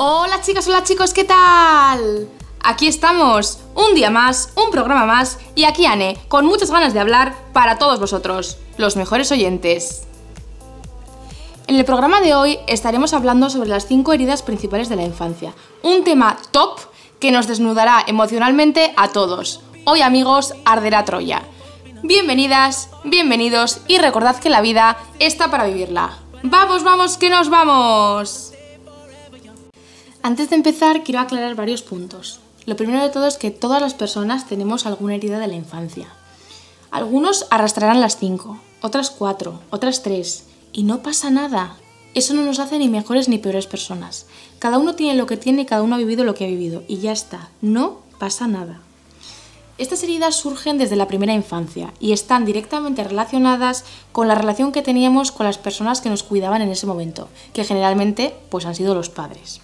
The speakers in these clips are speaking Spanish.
Hola chicas, hola chicos, ¿qué tal? Aquí estamos, un día más, un programa más y aquí Anne, con muchas ganas de hablar para todos vosotros, los mejores oyentes. En el programa de hoy estaremos hablando sobre las 5 heridas principales de la infancia, un tema top que nos desnudará emocionalmente a todos. Hoy amigos, arderá Troya. Bienvenidas, bienvenidos y recordad que la vida está para vivirla. ¡Vamos, vamos, que nos vamos! Antes de empezar, quiero aclarar varios puntos. Lo primero de todo es que todas las personas tenemos alguna herida de la infancia. Algunos arrastrarán las cinco, otras cuatro, otras tres, y no pasa nada. Eso no nos hace ni mejores ni peores personas. Cada uno tiene lo que tiene y cada uno ha vivido lo que ha vivido, y ya está, no pasa nada. Estas heridas surgen desde la primera infancia y están directamente relacionadas con la relación que teníamos con las personas que nos cuidaban en ese momento, que generalmente pues han sido los padres.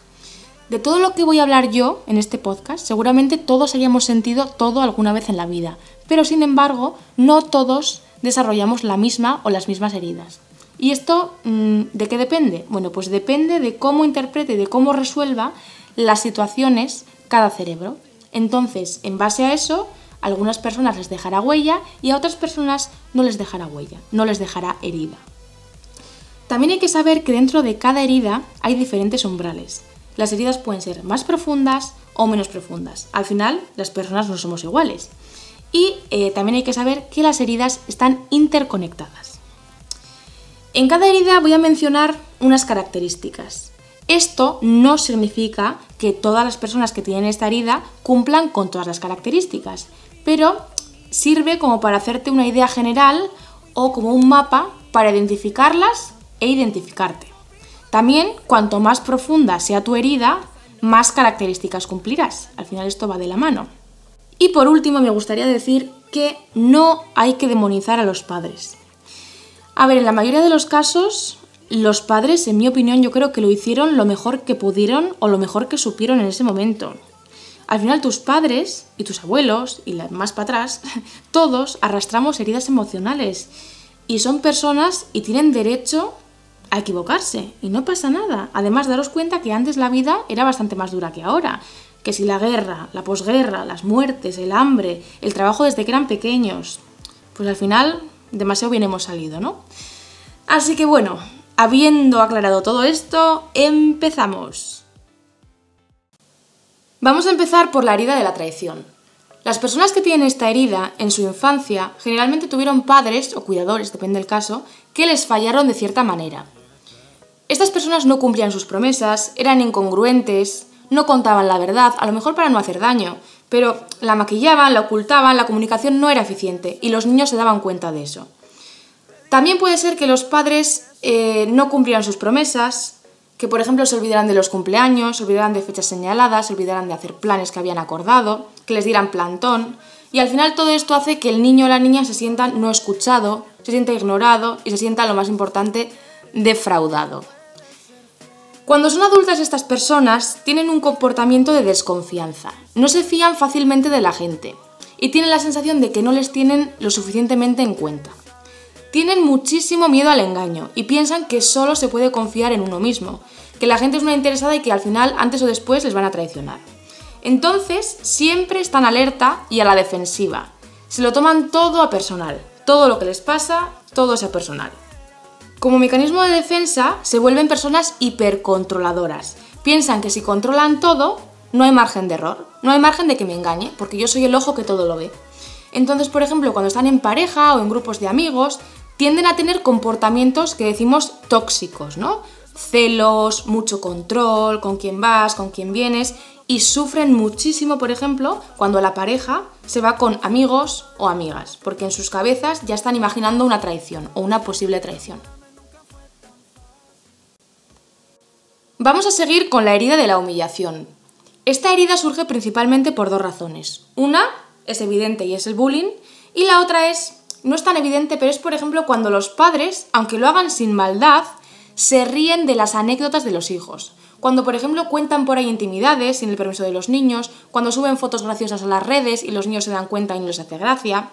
De todo lo que voy a hablar yo en este podcast, seguramente todos hayamos sentido todo alguna vez en la vida, pero sin embargo, no todos desarrollamos la misma o las mismas heridas. ¿Y esto mm, de qué depende? Bueno, pues depende de cómo interprete, de cómo resuelva las situaciones cada cerebro. Entonces, en base a eso, a algunas personas les dejará huella y a otras personas no les dejará huella, no les dejará herida. También hay que saber que dentro de cada herida hay diferentes umbrales. Las heridas pueden ser más profundas o menos profundas. Al final, las personas no somos iguales. Y eh, también hay que saber que las heridas están interconectadas. En cada herida voy a mencionar unas características. Esto no significa que todas las personas que tienen esta herida cumplan con todas las características, pero sirve como para hacerte una idea general o como un mapa para identificarlas e identificarte. También, cuanto más profunda sea tu herida, más características cumplirás. Al final esto va de la mano. Y por último, me gustaría decir que no hay que demonizar a los padres. A ver, en la mayoría de los casos, los padres, en mi opinión, yo creo que lo hicieron lo mejor que pudieron o lo mejor que supieron en ese momento. Al final tus padres y tus abuelos y más para atrás, todos arrastramos heridas emocionales y son personas y tienen derecho a equivocarse y no pasa nada. Además, daros cuenta que antes la vida era bastante más dura que ahora. Que si la guerra, la posguerra, las muertes, el hambre, el trabajo desde que eran pequeños, pues al final demasiado bien hemos salido, ¿no? Así que bueno, habiendo aclarado todo esto, empezamos. Vamos a empezar por la herida de la traición. Las personas que tienen esta herida en su infancia generalmente tuvieron padres o cuidadores, depende del caso, que les fallaron de cierta manera. Estas personas no cumplían sus promesas, eran incongruentes, no contaban la verdad, a lo mejor para no hacer daño, pero la maquillaban, la ocultaban, la comunicación no era eficiente y los niños se daban cuenta de eso. También puede ser que los padres eh, no cumplieran sus promesas, que por ejemplo se olvidaran de los cumpleaños, se olvidaran de fechas señaladas, se olvidaran de hacer planes que habían acordado, que les dieran plantón, y al final todo esto hace que el niño o la niña se sienta no escuchado, se sienta ignorado y se sienta, lo más importante, defraudado. Cuando son adultas estas personas tienen un comportamiento de desconfianza, no se fían fácilmente de la gente y tienen la sensación de que no les tienen lo suficientemente en cuenta. Tienen muchísimo miedo al engaño y piensan que solo se puede confiar en uno mismo, que la gente es una interesada y que al final, antes o después, les van a traicionar. Entonces, siempre están alerta y a la defensiva. Se lo toman todo a personal. Todo lo que les pasa, todo es a personal. Como mecanismo de defensa, se vuelven personas hipercontroladoras. Piensan que si controlan todo, no hay margen de error, no hay margen de que me engañe, porque yo soy el ojo que todo lo ve. Entonces, por ejemplo, cuando están en pareja o en grupos de amigos, tienden a tener comportamientos que decimos tóxicos, ¿no? Celos, mucho control, con quién vas, con quién vienes, y sufren muchísimo, por ejemplo, cuando la pareja se va con amigos o amigas, porque en sus cabezas ya están imaginando una traición o una posible traición. Vamos a seguir con la herida de la humillación. Esta herida surge principalmente por dos razones. Una es evidente y es el bullying, y la otra es, no es tan evidente, pero es por ejemplo cuando los padres, aunque lo hagan sin maldad, se ríen de las anécdotas de los hijos. Cuando, por ejemplo, cuentan por ahí intimidades sin el permiso de los niños, cuando suben fotos graciosas a las redes y los niños se dan cuenta y no les hace gracia.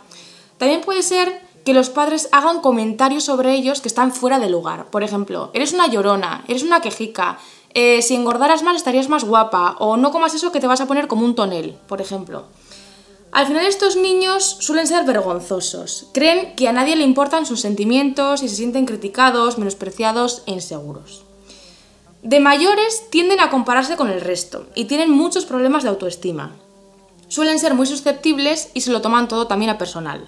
También puede ser que los padres hagan comentarios sobre ellos que están fuera de lugar. Por ejemplo, eres una llorona, eres una quejica, eh, si engordaras más estarías más guapa, o no comas eso que te vas a poner como un tonel, por ejemplo. Al final estos niños suelen ser vergonzosos, creen que a nadie le importan sus sentimientos y se sienten criticados, menospreciados e inseguros. De mayores tienden a compararse con el resto y tienen muchos problemas de autoestima. Suelen ser muy susceptibles y se lo toman todo también a personal.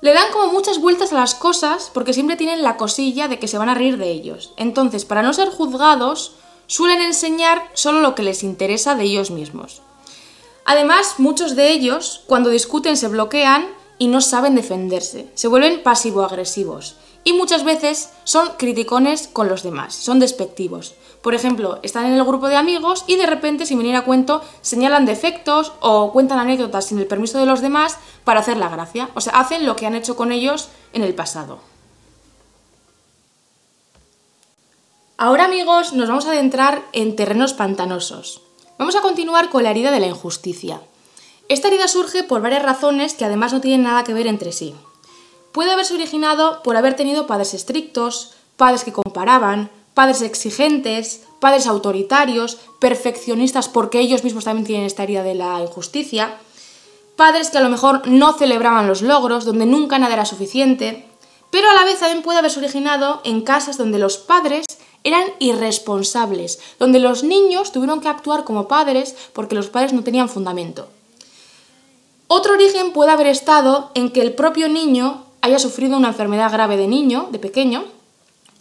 Le dan como muchas vueltas a las cosas porque siempre tienen la cosilla de que se van a reír de ellos. Entonces, para no ser juzgados, suelen enseñar solo lo que les interesa de ellos mismos. Además, muchos de ellos, cuando discuten, se bloquean y no saben defenderse, se vuelven pasivo-agresivos y muchas veces son criticones con los demás, son despectivos. Por ejemplo, están en el grupo de amigos y de repente, sin venir a cuento, señalan defectos o cuentan anécdotas sin el permiso de los demás para hacer la gracia. O sea, hacen lo que han hecho con ellos en el pasado. Ahora, amigos, nos vamos a adentrar en terrenos pantanosos. Vamos a continuar con la herida de la injusticia. Esta herida surge por varias razones que además no tienen nada que ver entre sí. Puede haberse originado por haber tenido padres estrictos, padres que comparaban, padres exigentes, padres autoritarios, perfeccionistas porque ellos mismos también tienen esta herida de la injusticia, padres que a lo mejor no celebraban los logros, donde nunca nada era suficiente, pero a la vez también puede haberse originado en casas donde los padres eran irresponsables, donde los niños tuvieron que actuar como padres porque los padres no tenían fundamento. Otro origen puede haber estado en que el propio niño haya sufrido una enfermedad grave de niño, de pequeño,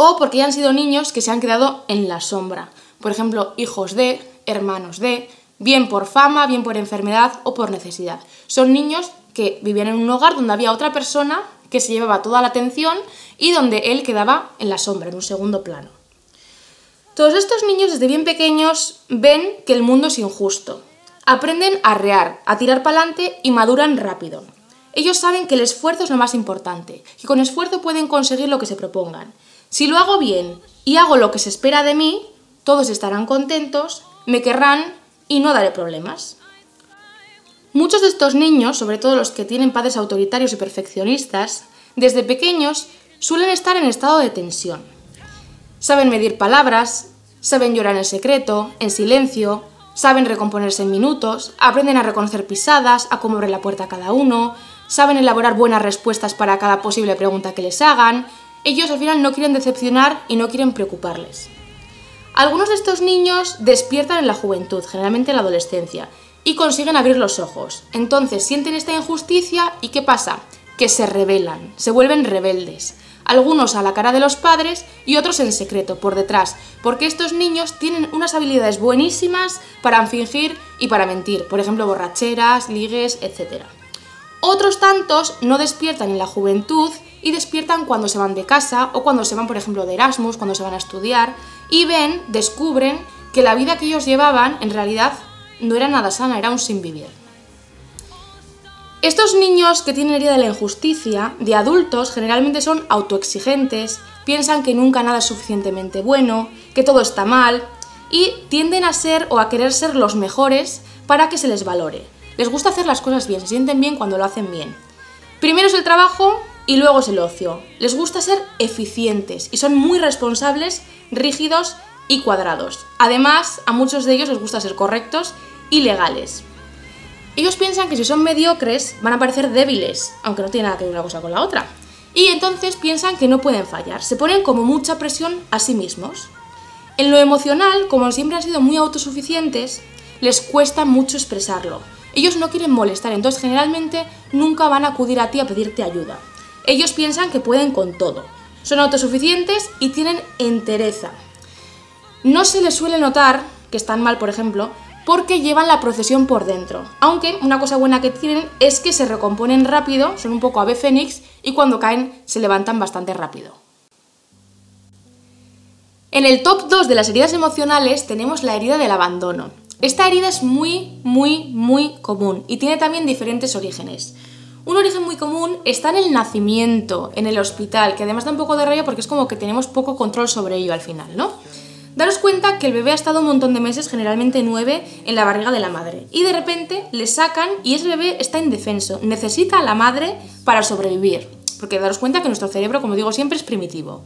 o porque hayan sido niños que se han quedado en la sombra. Por ejemplo, hijos de, hermanos de, bien por fama, bien por enfermedad o por necesidad. Son niños que vivían en un hogar donde había otra persona que se llevaba toda la atención y donde él quedaba en la sombra, en un segundo plano. Todos estos niños desde bien pequeños ven que el mundo es injusto. Aprenden a rear, a tirar para adelante y maduran rápido. Ellos saben que el esfuerzo es lo más importante, que con esfuerzo pueden conseguir lo que se propongan. Si lo hago bien y hago lo que se espera de mí, todos estarán contentos, me querrán y no daré problemas. Muchos de estos niños, sobre todo los que tienen padres autoritarios y perfeccionistas, desde pequeños suelen estar en estado de tensión. Saben medir palabras, saben llorar en secreto, en silencio, saben recomponerse en minutos, aprenden a reconocer pisadas, a cómo abre la puerta a cada uno, saben elaborar buenas respuestas para cada posible pregunta que les hagan, ellos al final no quieren decepcionar y no quieren preocuparles. Algunos de estos niños despiertan en la juventud, generalmente en la adolescencia, y consiguen abrir los ojos. Entonces sienten esta injusticia y ¿qué pasa? Que se rebelan, se vuelven rebeldes. Algunos a la cara de los padres y otros en secreto, por detrás, porque estos niños tienen unas habilidades buenísimas para fingir y para mentir, por ejemplo, borracheras, ligues, etc. Otros tantos no despiertan en la juventud y despiertan cuando se van de casa o cuando se van, por ejemplo, de Erasmus, cuando se van a estudiar y ven, descubren que la vida que ellos llevaban en realidad no era nada sana, era un sin vivir. Estos niños que tienen herida de la injusticia, de adultos, generalmente son autoexigentes, piensan que nunca nada es suficientemente bueno, que todo está mal y tienden a ser o a querer ser los mejores para que se les valore. Les gusta hacer las cosas bien, se sienten bien cuando lo hacen bien. Primero es el trabajo y luego es el ocio. Les gusta ser eficientes y son muy responsables, rígidos y cuadrados. Además, a muchos de ellos les gusta ser correctos y legales. Ellos piensan que si son mediocres van a parecer débiles, aunque no tiene nada que ver una cosa con la otra. Y entonces piensan que no pueden fallar, se ponen como mucha presión a sí mismos. En lo emocional, como siempre han sido muy autosuficientes, les cuesta mucho expresarlo. Ellos no quieren molestar, entonces generalmente nunca van a acudir a ti a pedirte ayuda. Ellos piensan que pueden con todo. Son autosuficientes y tienen entereza. No se les suele notar que están mal, por ejemplo, porque llevan la procesión por dentro. Aunque una cosa buena que tienen es que se recomponen rápido, son un poco ave fénix y cuando caen se levantan bastante rápido. En el top 2 de las heridas emocionales tenemos la herida del abandono. Esta herida es muy, muy, muy común y tiene también diferentes orígenes. Un origen muy común está en el nacimiento, en el hospital, que además da un poco de rabia porque es como que tenemos poco control sobre ello al final, ¿no? Daros cuenta que el bebé ha estado un montón de meses, generalmente nueve, en la barriga de la madre. Y de repente le sacan y ese bebé está indefenso. Necesita a la madre para sobrevivir. Porque daros cuenta que nuestro cerebro, como digo siempre, es primitivo.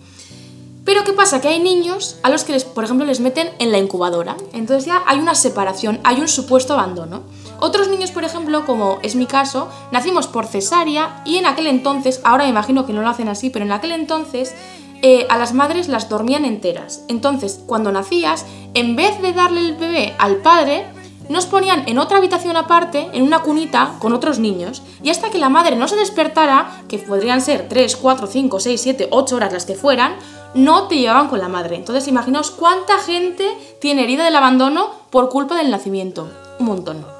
Pero ¿qué pasa? Que hay niños a los que, les, por ejemplo, les meten en la incubadora. Entonces ya hay una separación, hay un supuesto abandono. Otros niños, por ejemplo, como es mi caso, nacimos por cesárea y en aquel entonces, ahora me imagino que no lo hacen así, pero en aquel entonces eh, a las madres las dormían enteras. Entonces, cuando nacías, en vez de darle el bebé al padre, nos ponían en otra habitación aparte, en una cunita, con otros niños, y hasta que la madre no se despertara, que podrían ser 3, 4, 5, 6, 7, 8 horas las que fueran, no te llevaban con la madre. Entonces imaginaos cuánta gente tiene herida del abandono por culpa del nacimiento. Un montón.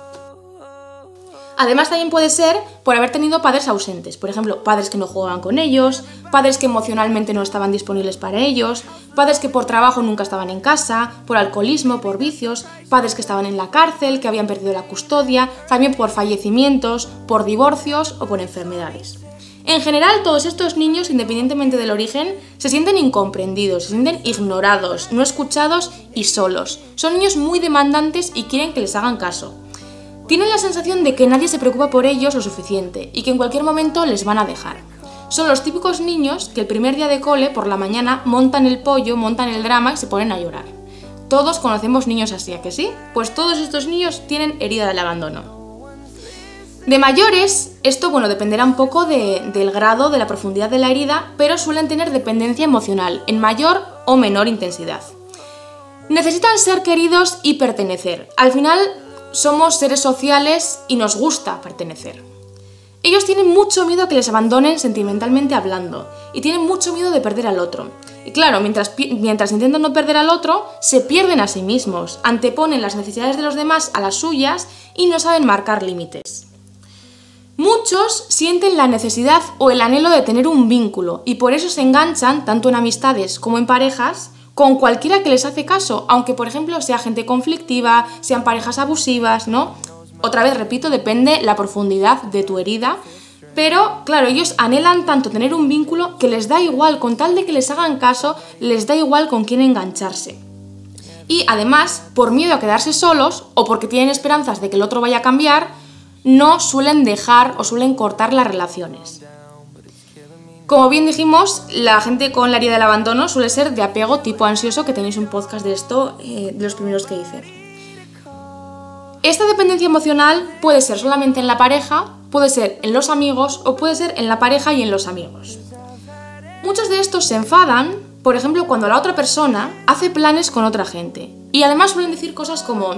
Además también puede ser por haber tenido padres ausentes, por ejemplo, padres que no jugaban con ellos, padres que emocionalmente no estaban disponibles para ellos, padres que por trabajo nunca estaban en casa, por alcoholismo, por vicios, padres que estaban en la cárcel, que habían perdido la custodia, también por fallecimientos, por divorcios o por enfermedades. En general, todos estos niños, independientemente del origen, se sienten incomprendidos, se sienten ignorados, no escuchados y solos. Son niños muy demandantes y quieren que les hagan caso. Tienen la sensación de que nadie se preocupa por ellos lo suficiente y que en cualquier momento les van a dejar. Son los típicos niños que el primer día de cole, por la mañana, montan el pollo, montan el drama y se ponen a llorar. Todos conocemos niños así, ¿a que sí? Pues todos estos niños tienen herida del abandono. De mayores, esto bueno, dependerá un poco del grado, de la profundidad de la herida, pero suelen tener dependencia emocional, en mayor o menor intensidad. Necesitan ser queridos y pertenecer. Al final, somos seres sociales y nos gusta pertenecer. Ellos tienen mucho miedo que les abandonen sentimentalmente hablando y tienen mucho miedo de perder al otro. Y claro, mientras, mientras intentan no perder al otro, se pierden a sí mismos, anteponen las necesidades de los demás a las suyas y no saben marcar límites. Muchos sienten la necesidad o el anhelo de tener un vínculo y por eso se enganchan, tanto en amistades como en parejas, con cualquiera que les hace caso, aunque por ejemplo sea gente conflictiva, sean parejas abusivas, ¿no? Otra vez, repito, depende la profundidad de tu herida, pero claro, ellos anhelan tanto tener un vínculo que les da igual, con tal de que les hagan caso, les da igual con quién engancharse. Y además, por miedo a quedarse solos o porque tienen esperanzas de que el otro vaya a cambiar, no suelen dejar o suelen cortar las relaciones. Como bien dijimos, la gente con la herida del abandono suele ser de apego tipo ansioso, que tenéis un podcast de esto, eh, de los primeros que hice. Esta dependencia emocional puede ser solamente en la pareja, puede ser en los amigos o puede ser en la pareja y en los amigos. Muchos de estos se enfadan, por ejemplo, cuando la otra persona hace planes con otra gente. Y además suelen decir cosas como,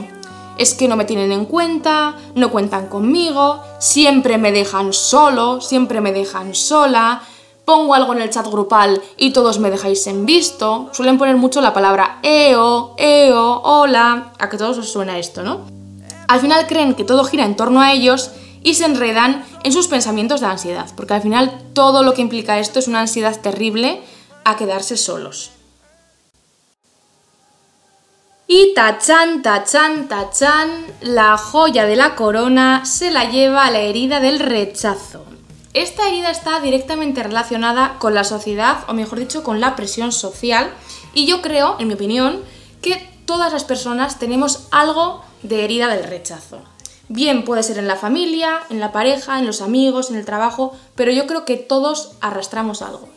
es que no me tienen en cuenta, no cuentan conmigo, siempre me dejan solo, siempre me dejan sola, pongo algo en el chat grupal y todos me dejáis en visto. Suelen poner mucho la palabra EO, EO, hola, a que todos os suena esto, ¿no? Al final creen que todo gira en torno a ellos y se enredan en sus pensamientos de ansiedad, porque al final todo lo que implica esto es una ansiedad terrible a quedarse solos. Y tachan, tachan, tachan, la joya de la corona se la lleva a la herida del rechazo. Esta herida está directamente relacionada con la sociedad, o mejor dicho, con la presión social, y yo creo, en mi opinión, que todas las personas tenemos algo de herida del rechazo. Bien puede ser en la familia, en la pareja, en los amigos, en el trabajo, pero yo creo que todos arrastramos algo.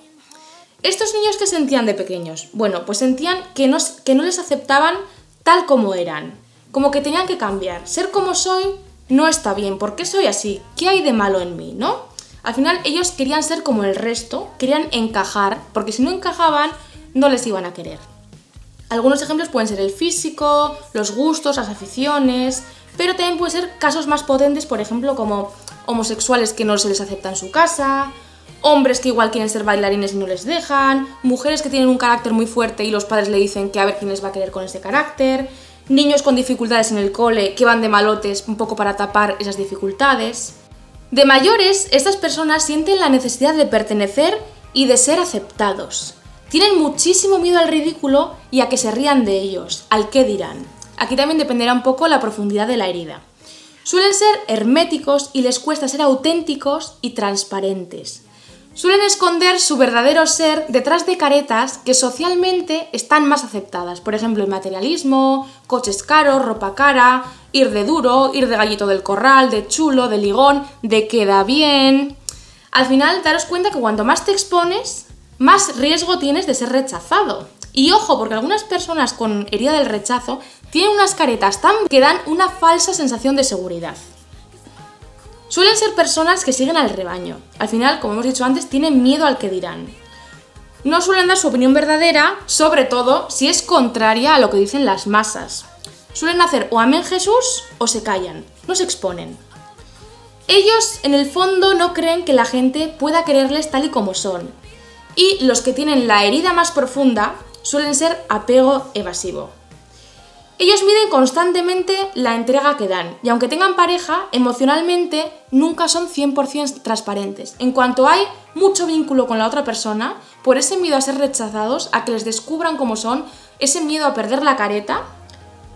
Estos niños que sentían de pequeños, bueno, pues sentían que no, que no les aceptaban tal como eran, como que tenían que cambiar. Ser como soy no está bien, ¿por qué soy así? ¿Qué hay de malo en mí? ¿No? Al final ellos querían ser como el resto, querían encajar, porque si no encajaban no les iban a querer. Algunos ejemplos pueden ser el físico, los gustos, las aficiones, pero también pueden ser casos más potentes, por ejemplo, como homosexuales que no se les acepta en su casa, hombres que igual quieren ser bailarines y no les dejan, mujeres que tienen un carácter muy fuerte y los padres le dicen que a ver quién les va a querer con ese carácter, niños con dificultades en el cole que van de malotes un poco para tapar esas dificultades. De mayores, estas personas sienten la necesidad de pertenecer y de ser aceptados. Tienen muchísimo miedo al ridículo y a que se rían de ellos, al qué dirán. Aquí también dependerá un poco la profundidad de la herida. Suelen ser herméticos y les cuesta ser auténticos y transparentes. Suelen esconder su verdadero ser detrás de caretas que socialmente están más aceptadas. Por ejemplo, el materialismo, coches caros, ropa cara, ir de duro, ir de gallito del corral, de chulo, de ligón, de queda bien. Al final, daros cuenta que cuanto más te expones, más riesgo tienes de ser rechazado. Y ojo, porque algunas personas con herida del rechazo tienen unas caretas tan que dan una falsa sensación de seguridad. Suelen ser personas que siguen al rebaño. Al final, como hemos dicho antes, tienen miedo al que dirán. No suelen dar su opinión verdadera, sobre todo si es contraria a lo que dicen las masas. Suelen hacer o amén Jesús o se callan, no se exponen. Ellos, en el fondo, no creen que la gente pueda quererles tal y como son. Y los que tienen la herida más profunda suelen ser apego evasivo. Ellos miden constantemente la entrega que dan y aunque tengan pareja, emocionalmente nunca son 100% transparentes. En cuanto hay mucho vínculo con la otra persona, por ese miedo a ser rechazados, a que les descubran como son, ese miedo a perder la careta,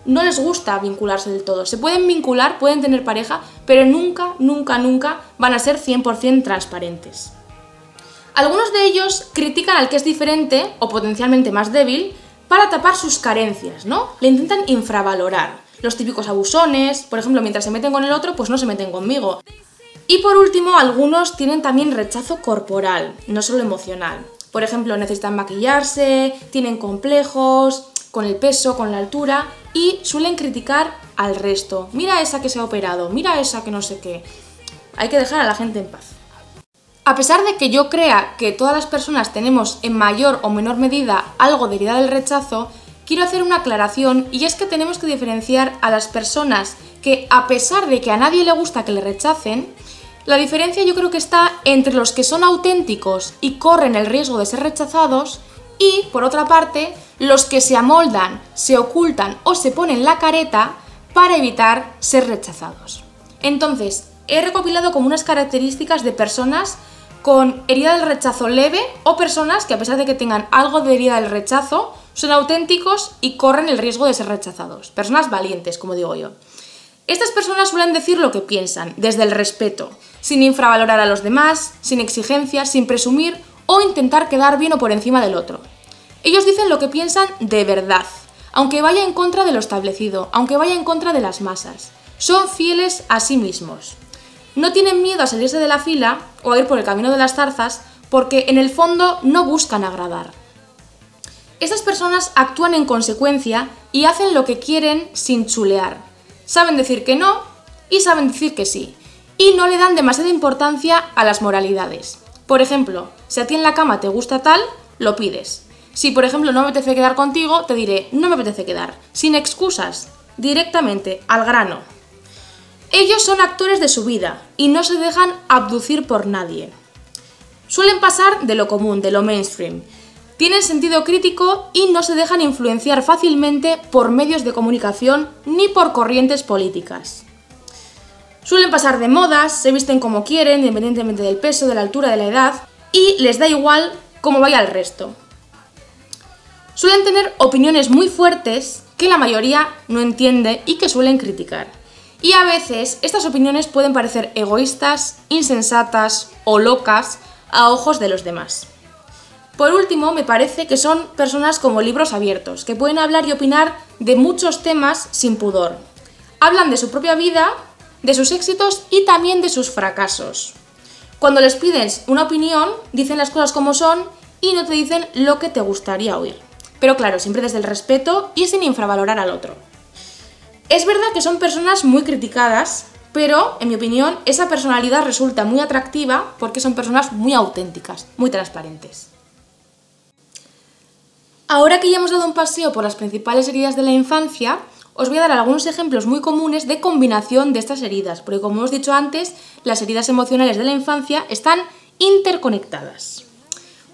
no les gusta vincularse del todo. Se pueden vincular, pueden tener pareja, pero nunca, nunca, nunca van a ser 100% transparentes. Algunos de ellos critican al que es diferente o potencialmente más débil para tapar sus carencias, ¿no? Le intentan infravalorar. Los típicos abusones, por ejemplo, mientras se meten con el otro, pues no se meten conmigo. Y por último, algunos tienen también rechazo corporal, no solo emocional. Por ejemplo, necesitan maquillarse, tienen complejos con el peso, con la altura y suelen criticar al resto. Mira esa que se ha operado, mira esa que no sé qué. Hay que dejar a la gente en paz. A pesar de que yo crea que todas las personas tenemos en mayor o menor medida algo de herida del rechazo, quiero hacer una aclaración y es que tenemos que diferenciar a las personas que a pesar de que a nadie le gusta que le rechacen, la diferencia yo creo que está entre los que son auténticos y corren el riesgo de ser rechazados y, por otra parte, los que se amoldan, se ocultan o se ponen la careta para evitar ser rechazados. Entonces, he recopilado como unas características de personas con herida del rechazo leve o personas que a pesar de que tengan algo de herida del rechazo, son auténticos y corren el riesgo de ser rechazados. Personas valientes, como digo yo. Estas personas suelen decir lo que piensan, desde el respeto, sin infravalorar a los demás, sin exigencias, sin presumir o intentar quedar bien o por encima del otro. Ellos dicen lo que piensan de verdad, aunque vaya en contra de lo establecido, aunque vaya en contra de las masas. Son fieles a sí mismos. No tienen miedo a salirse de la fila o a ir por el camino de las zarzas porque en el fondo no buscan agradar. Estas personas actúan en consecuencia y hacen lo que quieren sin chulear. Saben decir que no y saben decir que sí. Y no le dan demasiada importancia a las moralidades. Por ejemplo, si a ti en la cama te gusta tal, lo pides. Si por ejemplo no me apetece quedar contigo, te diré, no me apetece quedar. Sin excusas, directamente, al grano. Ellos son actores de su vida y no se dejan abducir por nadie. Suelen pasar de lo común, de lo mainstream. Tienen sentido crítico y no se dejan influenciar fácilmente por medios de comunicación ni por corrientes políticas. Suelen pasar de modas, se visten como quieren, independientemente del peso, de la altura, de la edad, y les da igual cómo vaya el resto. Suelen tener opiniones muy fuertes que la mayoría no entiende y que suelen criticar. Y a veces estas opiniones pueden parecer egoístas, insensatas o locas a ojos de los demás. Por último, me parece que son personas como libros abiertos, que pueden hablar y opinar de muchos temas sin pudor. Hablan de su propia vida, de sus éxitos y también de sus fracasos. Cuando les pides una opinión, dicen las cosas como son y no te dicen lo que te gustaría oír. Pero claro, siempre desde el respeto y sin infravalorar al otro. Es verdad que son personas muy criticadas, pero en mi opinión esa personalidad resulta muy atractiva porque son personas muy auténticas, muy transparentes. Ahora que ya hemos dado un paseo por las principales heridas de la infancia, os voy a dar algunos ejemplos muy comunes de combinación de estas heridas, porque como hemos dicho antes, las heridas emocionales de la infancia están interconectadas.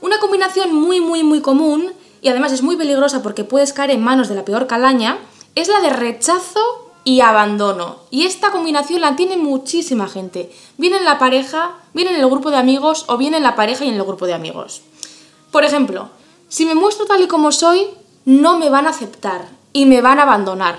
Una combinación muy muy muy común y además es muy peligrosa porque puedes caer en manos de la peor calaña es la de rechazo y abandono. Y esta combinación la tiene muchísima gente. Viene en la pareja, viene en el grupo de amigos o viene en la pareja y en el grupo de amigos. Por ejemplo, si me muestro tal y como soy, no me van a aceptar y me van a abandonar.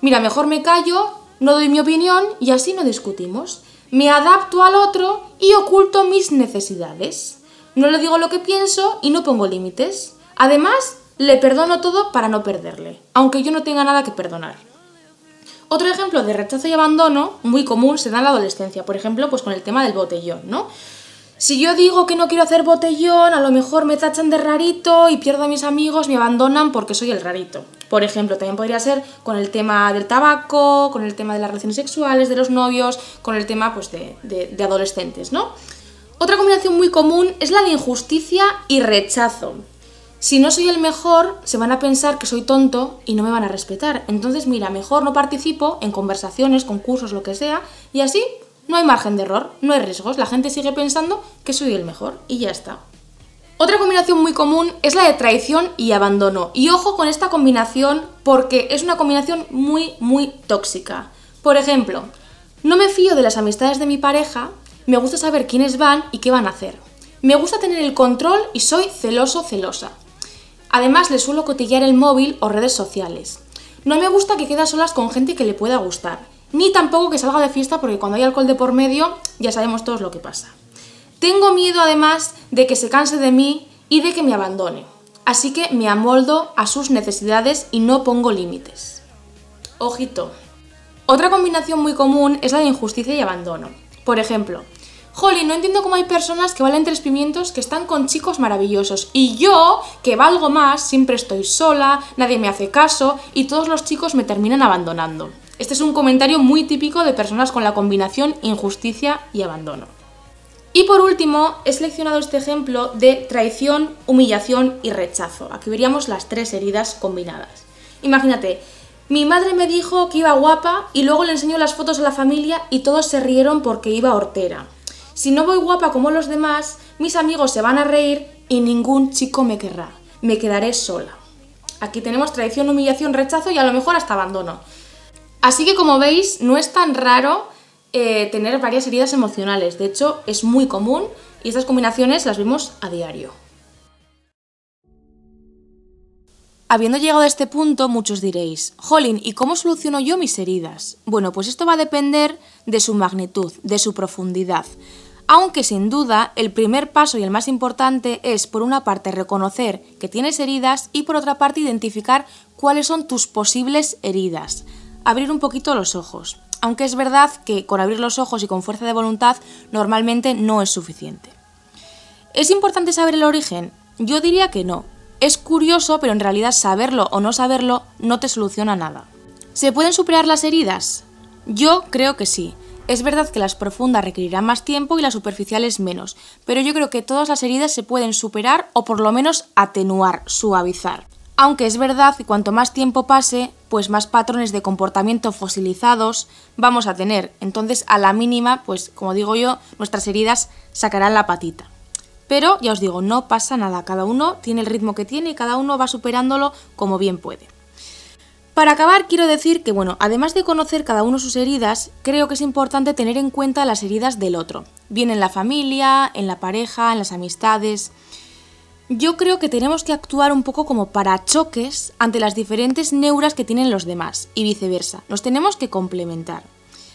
Mira, mejor me callo, no doy mi opinión y así no discutimos. Me adapto al otro y oculto mis necesidades. No le digo lo que pienso y no pongo límites. Además, le perdono todo para no perderle, aunque yo no tenga nada que perdonar. Otro ejemplo de rechazo y abandono muy común se da en la adolescencia, por ejemplo, pues con el tema del botellón, ¿no? Si yo digo que no quiero hacer botellón, a lo mejor me tachan de rarito y pierdo a mis amigos, me abandonan porque soy el rarito. Por ejemplo, también podría ser con el tema del tabaco, con el tema de las relaciones sexuales, de los novios, con el tema pues, de, de adolescentes, ¿no? Otra combinación muy común es la de injusticia y rechazo. Si no soy el mejor, se van a pensar que soy tonto y no me van a respetar. Entonces, mira, mejor no participo en conversaciones, concursos, lo que sea, y así no hay margen de error, no hay riesgos, la gente sigue pensando que soy el mejor y ya está. Otra combinación muy común es la de traición y abandono. Y ojo con esta combinación porque es una combinación muy, muy tóxica. Por ejemplo, no me fío de las amistades de mi pareja, me gusta saber quiénes van y qué van a hacer. Me gusta tener el control y soy celoso, celosa. Además, le suelo cotillear el móvil o redes sociales. No me gusta que quede a solas con gente que le pueda gustar ni tampoco que salga de fiesta porque cuando hay alcohol de por medio ya sabemos todos lo que pasa. Tengo miedo además de que se canse de mí y de que me abandone, así que me amoldo a sus necesidades y no pongo límites. Ojito. Otra combinación muy común es la de injusticia y abandono. Por ejemplo, Holly, no entiendo cómo hay personas que valen tres pimientos que están con chicos maravillosos y yo, que valgo más, siempre estoy sola, nadie me hace caso y todos los chicos me terminan abandonando. Este es un comentario muy típico de personas con la combinación injusticia y abandono. Y por último, he seleccionado este ejemplo de traición, humillación y rechazo. Aquí veríamos las tres heridas combinadas. Imagínate, mi madre me dijo que iba guapa y luego le enseño las fotos a la familia y todos se rieron porque iba hortera. Si no voy guapa como los demás, mis amigos se van a reír y ningún chico me querrá. Me quedaré sola. Aquí tenemos traición, humillación, rechazo y a lo mejor hasta abandono. Así que como veis, no es tan raro eh, tener varias heridas emocionales. De hecho, es muy común y estas combinaciones las vemos a diario. Habiendo llegado a este punto, muchos diréis, Jolín, ¿y cómo soluciono yo mis heridas? Bueno, pues esto va a depender de su magnitud, de su profundidad. Aunque sin duda el primer paso y el más importante es, por una parte, reconocer que tienes heridas y por otra parte, identificar cuáles son tus posibles heridas abrir un poquito los ojos, aunque es verdad que con abrir los ojos y con fuerza de voluntad normalmente no es suficiente. ¿Es importante saber el origen? Yo diría que no. Es curioso, pero en realidad saberlo o no saberlo no te soluciona nada. ¿Se pueden superar las heridas? Yo creo que sí. Es verdad que las profundas requerirán más tiempo y las superficiales menos, pero yo creo que todas las heridas se pueden superar o por lo menos atenuar, suavizar. Aunque es verdad que cuanto más tiempo pase, pues más patrones de comportamiento fosilizados vamos a tener. Entonces, a la mínima, pues como digo yo, nuestras heridas sacarán la patita. Pero ya os digo, no pasa nada, cada uno tiene el ritmo que tiene y cada uno va superándolo como bien puede. Para acabar, quiero decir que, bueno, además de conocer cada uno sus heridas, creo que es importante tener en cuenta las heridas del otro, bien en la familia, en la pareja, en las amistades. Yo creo que tenemos que actuar un poco como parachoques ante las diferentes neuras que tienen los demás y viceversa. Nos tenemos que complementar.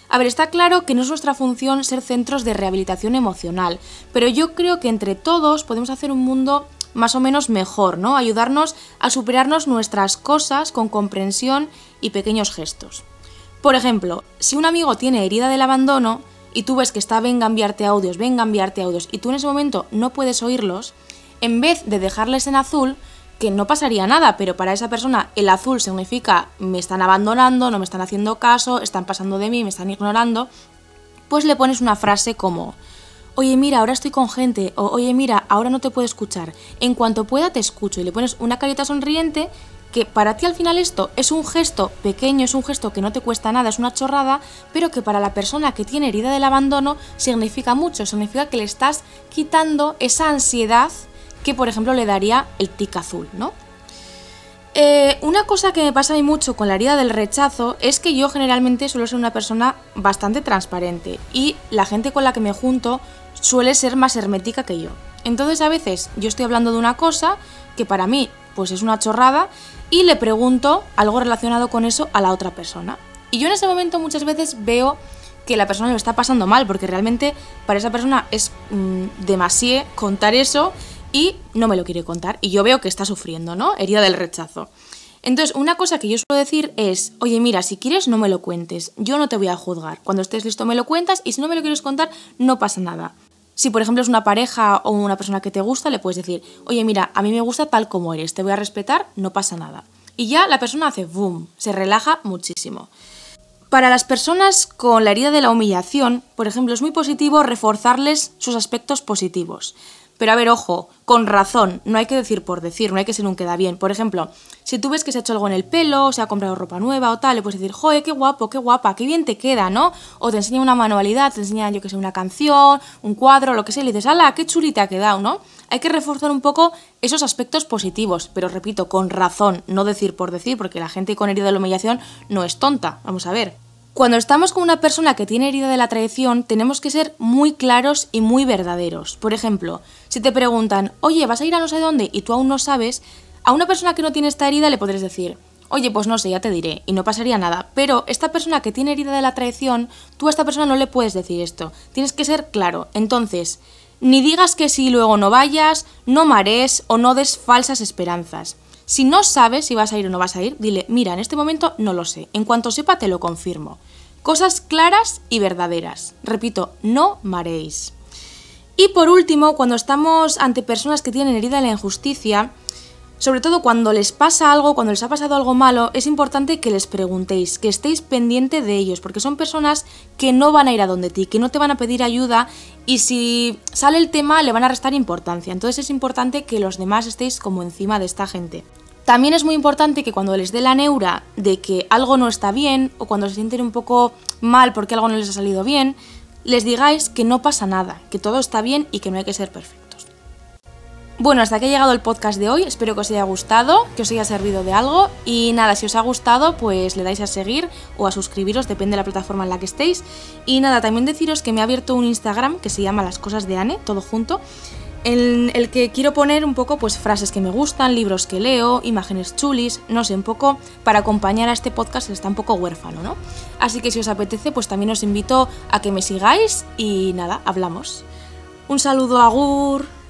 A ver, está claro que no es nuestra función ser centros de rehabilitación emocional, pero yo creo que entre todos podemos hacer un mundo más o menos mejor, ¿no? Ayudarnos a superarnos nuestras cosas con comprensión y pequeños gestos. Por ejemplo, si un amigo tiene herida del abandono y tú ves que está venga a enviarte audios, venga a enviarte audios y tú en ese momento no puedes oírlos, en vez de dejarles en azul, que no pasaría nada, pero para esa persona el azul significa me están abandonando, no me están haciendo caso, están pasando de mí, me están ignorando, pues le pones una frase como oye mira, ahora estoy con gente, o oye mira, ahora no te puedo escuchar, en cuanto pueda te escucho y le pones una carita sonriente que para ti al final esto es un gesto pequeño, es un gesto que no te cuesta nada, es una chorrada, pero que para la persona que tiene herida del abandono significa mucho, significa que le estás quitando esa ansiedad que por ejemplo le daría el tic azul, ¿no? Eh, una cosa que me pasa a mí mucho con la herida del rechazo es que yo generalmente suelo ser una persona bastante transparente y la gente con la que me junto suele ser más hermética que yo. Entonces a veces yo estoy hablando de una cosa que para mí pues es una chorrada y le pregunto algo relacionado con eso a la otra persona. Y yo en ese momento muchas veces veo que la persona lo está pasando mal porque realmente para esa persona es mm, demasiado contar eso y no me lo quiere contar. Y yo veo que está sufriendo, ¿no? Herida del rechazo. Entonces, una cosa que yo suelo decir es, oye, mira, si quieres no me lo cuentes, yo no te voy a juzgar. Cuando estés listo me lo cuentas y si no me lo quieres contar, no pasa nada. Si por ejemplo es una pareja o una persona que te gusta, le puedes decir, oye mira, a mí me gusta tal como eres, te voy a respetar, no pasa nada. Y ya la persona hace boom, se relaja muchísimo. Para las personas con la herida de la humillación, por ejemplo, es muy positivo reforzarles sus aspectos positivos. Pero a ver, ojo, con razón, no hay que decir por decir, no hay que ser un queda bien. Por ejemplo, si tú ves que se ha hecho algo en el pelo, se ha comprado ropa nueva o tal, le puedes decir, joder, qué guapo, qué guapa, qué bien te queda, ¿no? O te enseña una manualidad, te enseña, yo que sé, una canción, un cuadro, lo que sea, y le dices, ala, qué chulita ha quedado, ¿no? Hay que reforzar un poco esos aspectos positivos, pero repito, con razón, no decir por decir, porque la gente con herida de la humillación no es tonta. Vamos a ver. Cuando estamos con una persona que tiene herida de la traición, tenemos que ser muy claros y muy verdaderos. Por ejemplo, si te preguntan, oye, vas a ir a no sé dónde y tú aún no sabes, a una persona que no tiene esta herida le podrías decir, oye, pues no sé, ya te diré, y no pasaría nada. Pero esta persona que tiene herida de la traición, tú a esta persona no le puedes decir esto. Tienes que ser claro. Entonces, ni digas que sí y luego no vayas, no marees o no des falsas esperanzas. Si no sabes si vas a ir o no vas a ir, dile, mira, en este momento no lo sé. En cuanto sepa, te lo confirmo. Cosas claras y verdaderas. Repito, no mareéis. Y por último, cuando estamos ante personas que tienen herida la injusticia, sobre todo cuando les pasa algo, cuando les ha pasado algo malo, es importante que les preguntéis, que estéis pendiente de ellos, porque son personas que no van a ir a donde ti, que no te van a pedir ayuda y si sale el tema le van a restar importancia. Entonces es importante que los demás estéis como encima de esta gente. También es muy importante que cuando les dé la neura de que algo no está bien o cuando se sienten un poco mal porque algo no les ha salido bien, les digáis que no pasa nada, que todo está bien y que no hay que ser perfectos. Bueno, hasta aquí ha llegado el podcast de hoy, espero que os haya gustado, que os haya servido de algo y nada, si os ha gustado pues le dais a seguir o a suscribiros, depende de la plataforma en la que estéis. Y nada, también deciros que me ha abierto un Instagram que se llama Las Cosas de Anne, todo junto, en el que quiero poner un poco pues frases que me gustan, libros que leo, imágenes chulis, no sé, un poco para acompañar a este podcast que está un poco huérfano, ¿no? Así que si os apetece, pues también os invito a que me sigáis y nada, hablamos. Un saludo a Gur.